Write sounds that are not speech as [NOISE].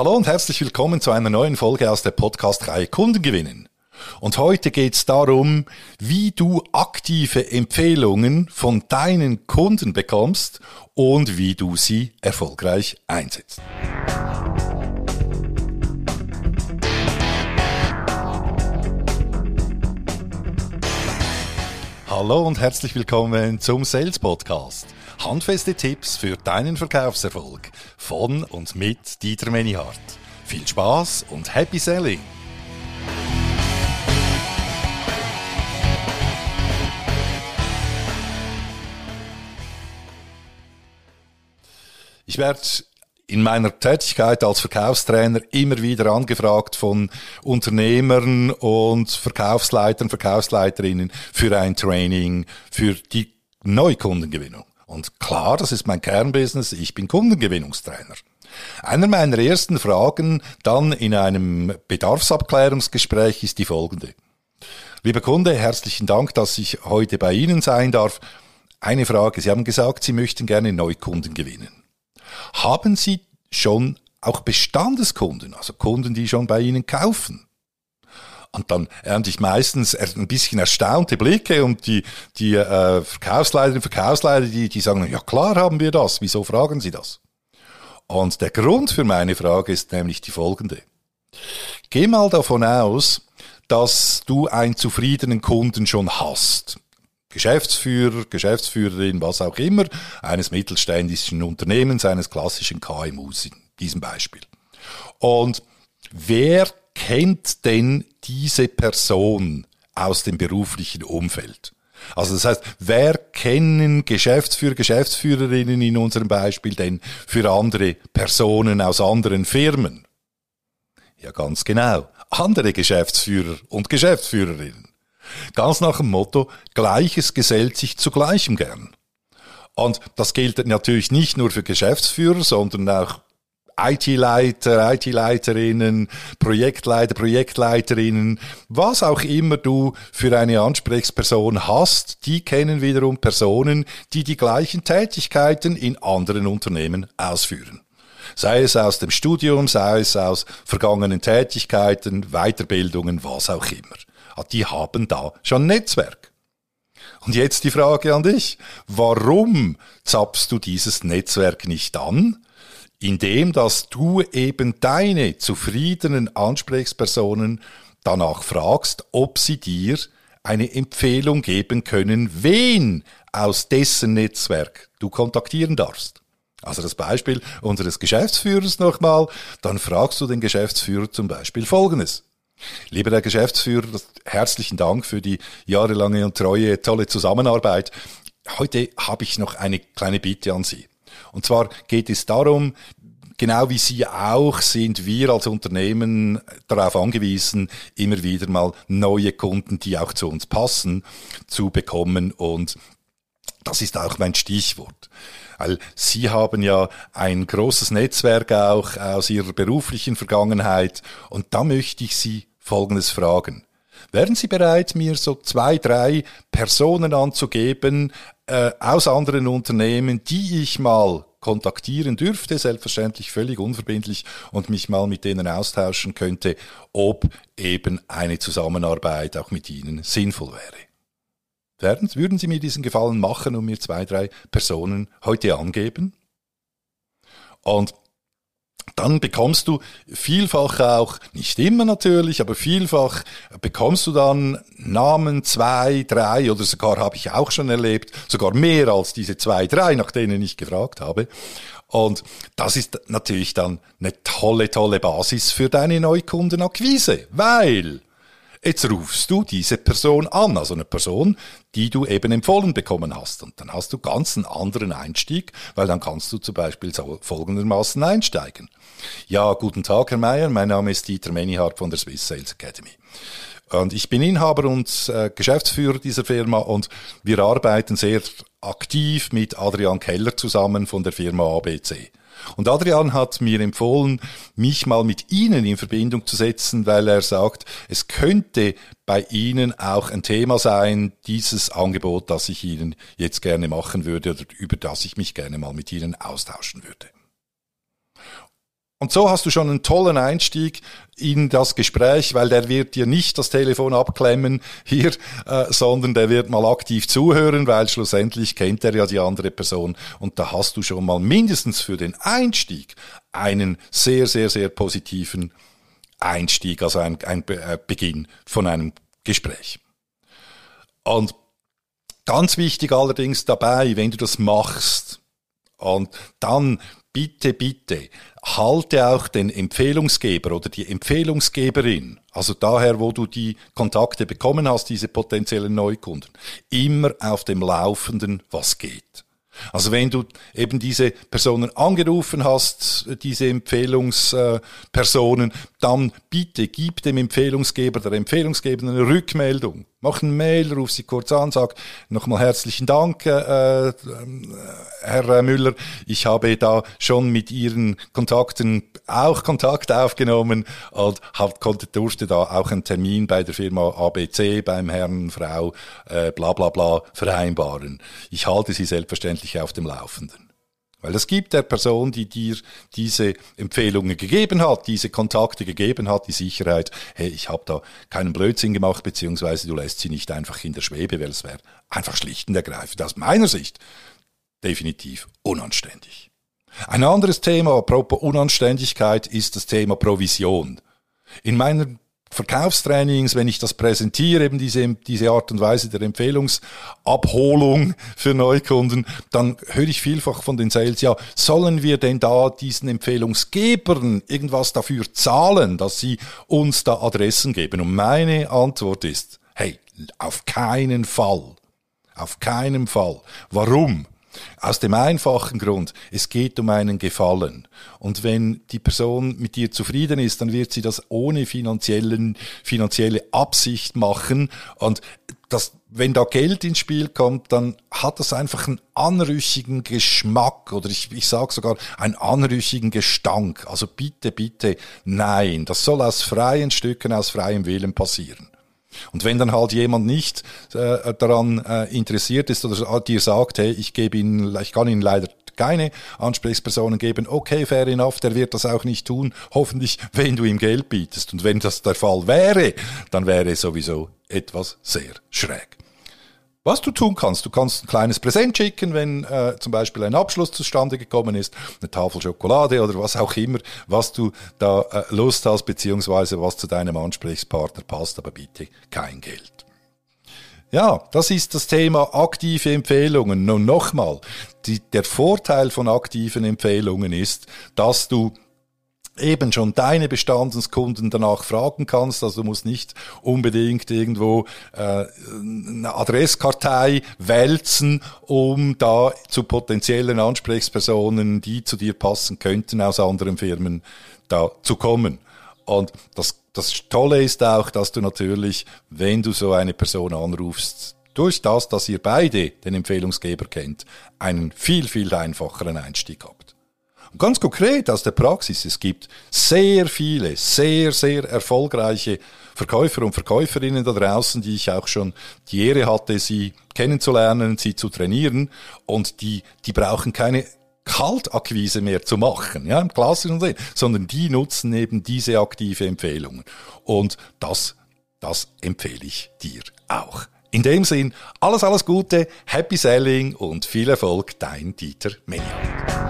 Hallo und herzlich willkommen zu einer neuen Folge aus der Podcast-Reihe Kunden gewinnen. Und heute geht es darum, wie du aktive Empfehlungen von deinen Kunden bekommst und wie du sie erfolgreich einsetzt. Hallo und herzlich willkommen zum Sales Podcast. Handfeste Tipps für deinen Verkaufserfolg von und mit Dieter Menihardt. Viel Spaß und Happy Selling! Ich werde in meiner Tätigkeit als Verkaufstrainer immer wieder angefragt von Unternehmern und Verkaufsleitern, Verkaufsleiterinnen für ein Training, für die Neukundengewinnung. Und klar, das ist mein Kernbusiness, ich bin Kundengewinnungstrainer. Einer meiner ersten Fragen dann in einem Bedarfsabklärungsgespräch ist die folgende. Lieber Kunde, herzlichen Dank, dass ich heute bei Ihnen sein darf. Eine Frage. Sie haben gesagt, Sie möchten gerne Neukunden gewinnen. Haben Sie schon auch Bestandeskunden, also Kunden, die schon bei Ihnen kaufen? Und dann ernte ich meistens ein bisschen erstaunte Blicke und die, die äh, Verkaufsleiter, Verkaufsleiter, die, die sagen, ja klar haben wir das, wieso fragen Sie das? Und der Grund für meine Frage ist nämlich die folgende. Geh mal davon aus, dass du einen zufriedenen Kunden schon hast. Geschäftsführer, Geschäftsführerin, was auch immer, eines mittelständischen Unternehmens, eines klassischen KMUs in diesem Beispiel. Und wer kennt denn diese Person aus dem beruflichen Umfeld? Also das heißt, wer kennen Geschäftsführer, Geschäftsführerinnen in unserem Beispiel denn für andere Personen aus anderen Firmen? Ja, ganz genau. Andere Geschäftsführer und Geschäftsführerinnen. Ganz nach dem Motto, Gleiches gesellt sich zu Gleichem gern. Und das gilt natürlich nicht nur für Geschäftsführer, sondern auch IT-Leiter, IT-Leiterinnen, Projektleiter, Projektleiterinnen, was auch immer du für eine Ansprechperson hast, die kennen wiederum Personen, die die gleichen Tätigkeiten in anderen Unternehmen ausführen. Sei es aus dem Studium, sei es aus vergangenen Tätigkeiten, Weiterbildungen, was auch immer. Ah, die haben da schon Netzwerk. Und jetzt die Frage an dich. Warum zapfst du dieses Netzwerk nicht an? Indem, dass du eben deine zufriedenen Ansprechpersonen danach fragst, ob sie dir eine Empfehlung geben können, wen aus dessen Netzwerk du kontaktieren darfst. Also das Beispiel unseres Geschäftsführers nochmal, dann fragst du den Geschäftsführer zum Beispiel Folgendes. Lieber Herr Geschäftsführer, herzlichen Dank für die jahrelange und treue, tolle Zusammenarbeit. Heute habe ich noch eine kleine Bitte an Sie. Und zwar geht es darum, genau wie Sie auch sind wir als Unternehmen darauf angewiesen, immer wieder mal neue Kunden, die auch zu uns passen, zu bekommen. Und das ist auch mein Stichwort. Weil Sie haben ja ein großes Netzwerk auch aus Ihrer beruflichen Vergangenheit und da möchte ich Sie Folgendes fragen. Wären Sie bereit, mir so zwei, drei Personen anzugeben äh, aus anderen Unternehmen, die ich mal kontaktieren dürfte, selbstverständlich völlig unverbindlich und mich mal mit denen austauschen könnte, ob eben eine Zusammenarbeit auch mit Ihnen sinnvoll wäre? Werden, würden Sie mir diesen Gefallen machen und mir zwei, drei Personen heute angeben? Und dann bekommst du vielfach auch, nicht immer natürlich, aber vielfach bekommst du dann Namen zwei, drei oder sogar habe ich auch schon erlebt, sogar mehr als diese zwei, drei, nach denen ich gefragt habe. Und das ist natürlich dann eine tolle, tolle Basis für deine Neukundenakquise, weil Jetzt rufst du diese Person an, also eine Person, die du eben empfohlen bekommen hast. Und dann hast du ganz einen anderen Einstieg, weil dann kannst du zum Beispiel so folgendermaßen einsteigen. Ja, guten Tag, Herr Mayer. Mein Name ist Dieter Menihardt von der Swiss Sales Academy. Und ich bin Inhaber und äh, Geschäftsführer dieser Firma und wir arbeiten sehr aktiv mit Adrian Keller zusammen von der Firma ABC. Und Adrian hat mir empfohlen, mich mal mit Ihnen in Verbindung zu setzen, weil er sagt, es könnte bei Ihnen auch ein Thema sein, dieses Angebot, das ich Ihnen jetzt gerne machen würde oder über das ich mich gerne mal mit Ihnen austauschen würde. Und so hast du schon einen tollen Einstieg in das Gespräch, weil der wird dir nicht das Telefon abklemmen hier, äh, sondern der wird mal aktiv zuhören, weil schlussendlich kennt er ja die andere Person und da hast du schon mal mindestens für den Einstieg einen sehr, sehr, sehr positiven Einstieg, also ein, ein äh, Beginn von einem Gespräch. Und ganz wichtig allerdings dabei, wenn du das machst und dann bitte, bitte, halte auch den Empfehlungsgeber oder die Empfehlungsgeberin, also daher, wo du die Kontakte bekommen hast, diese potenziellen Neukunden, immer auf dem Laufenden, was geht. Also wenn du eben diese Personen angerufen hast, diese Empfehlungspersonen, dann bitte gib dem Empfehlungsgeber, der Empfehlungsgeber eine Rückmeldung. Mach ein Mail, ruf sie kurz an, sag nochmal herzlichen Dank, äh, äh, Herr Müller. Ich habe da schon mit Ihren Kontakten auch Kontakt aufgenommen und hab, konnte, durfte da auch einen Termin bei der Firma ABC beim Herrn, Frau, äh, bla bla bla vereinbaren. Ich halte Sie selbstverständlich auf dem Laufenden. Weil es gibt der Person, die dir diese Empfehlungen gegeben hat, diese Kontakte gegeben hat, die Sicherheit, hey, ich habe da keinen Blödsinn gemacht, beziehungsweise du lässt sie nicht einfach in der Schwebe, weil es wäre einfach schlicht und ergreifend aus meiner Sicht definitiv unanständig. Ein anderes Thema, apropos Unanständigkeit, ist das Thema Provision. In meiner Verkaufstrainings, wenn ich das präsentiere, eben diese, diese Art und Weise der Empfehlungsabholung für Neukunden, dann höre ich vielfach von den Sales, ja, sollen wir denn da diesen Empfehlungsgebern irgendwas dafür zahlen, dass sie uns da Adressen geben? Und meine Antwort ist, hey, auf keinen Fall. Auf keinen Fall. Warum? Aus dem einfachen Grund, es geht um einen Gefallen. Und wenn die Person mit dir zufrieden ist, dann wird sie das ohne finanziellen, finanzielle Absicht machen. Und das, wenn da Geld ins Spiel kommt, dann hat das einfach einen anrüchigen Geschmack oder ich, ich sage sogar einen anrüchigen Gestank. Also bitte, bitte, nein. Das soll aus freien Stücken, aus freiem Willen passieren. Und wenn dann halt jemand nicht äh, daran äh, interessiert ist oder dir sagt, hey, ich gebe Ihnen, ich kann Ihnen leider keine Ansprechpersonen geben, okay, fair enough, der wird das auch nicht tun, hoffentlich, [LAUGHS] wenn du ihm Geld bietest. Und wenn das der Fall wäre, dann wäre es sowieso etwas sehr schräg. Was du tun kannst, du kannst ein kleines Präsent schicken, wenn äh, zum Beispiel ein Abschluss zustande gekommen ist, eine Tafel Schokolade oder was auch immer, was du da äh, Lust hast, beziehungsweise was zu deinem Ansprechpartner passt, aber bitte kein Geld. Ja, das ist das Thema aktive Empfehlungen. Nun nochmal, die, der Vorteil von aktiven Empfehlungen ist, dass du eben schon deine Bestandskunden danach fragen kannst. Also du musst nicht unbedingt irgendwo äh, eine Adresskartei wälzen, um da zu potenziellen Ansprechpersonen, die zu dir passen könnten, aus anderen Firmen da zu kommen. Und das, das Tolle ist auch, dass du natürlich, wenn du so eine Person anrufst, durch das, dass ihr beide den Empfehlungsgeber kennt, einen viel, viel einfacheren Einstieg habt. Ganz konkret aus der Praxis, es gibt sehr viele, sehr, sehr erfolgreiche Verkäufer und Verkäuferinnen da draußen, die ich auch schon die Ehre hatte, sie kennenzulernen, sie zu trainieren und die, die brauchen keine Kaltakquise mehr zu machen, ja, im klassischen Sinn, sondern die nutzen eben diese aktive Empfehlungen. Und das, das empfehle ich dir auch. In dem Sinn, alles, alles Gute, Happy Selling und viel Erfolg, dein Dieter Menion.